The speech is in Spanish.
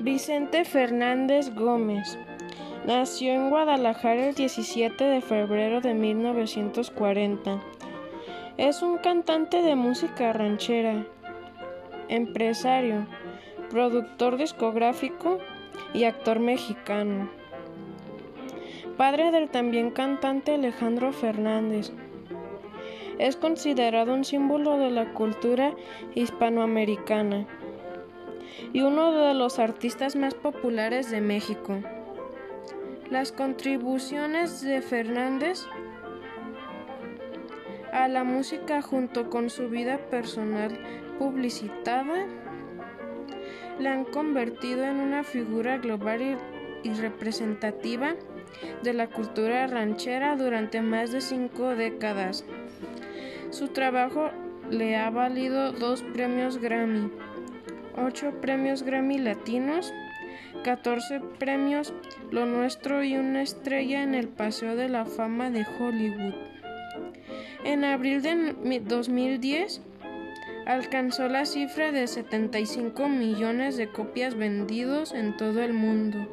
Vicente Fernández Gómez nació en Guadalajara el 17 de febrero de 1940. Es un cantante de música ranchera, empresario, productor discográfico y actor mexicano. Padre del también cantante Alejandro Fernández. Es considerado un símbolo de la cultura hispanoamericana y uno de los artistas más populares de México. Las contribuciones de Fernández a la música junto con su vida personal publicitada la han convertido en una figura global y, representativa de la cultura ranchera durante más de cinco décadas. Su trabajo le ha valido dos premios Grammy, ocho premios Grammy latinos, 14 premios Lo Nuestro y una estrella en el Paseo de la Fama de Hollywood. En abril de 2010 alcanzó la cifra de 75 millones de copias vendidos en todo el mundo.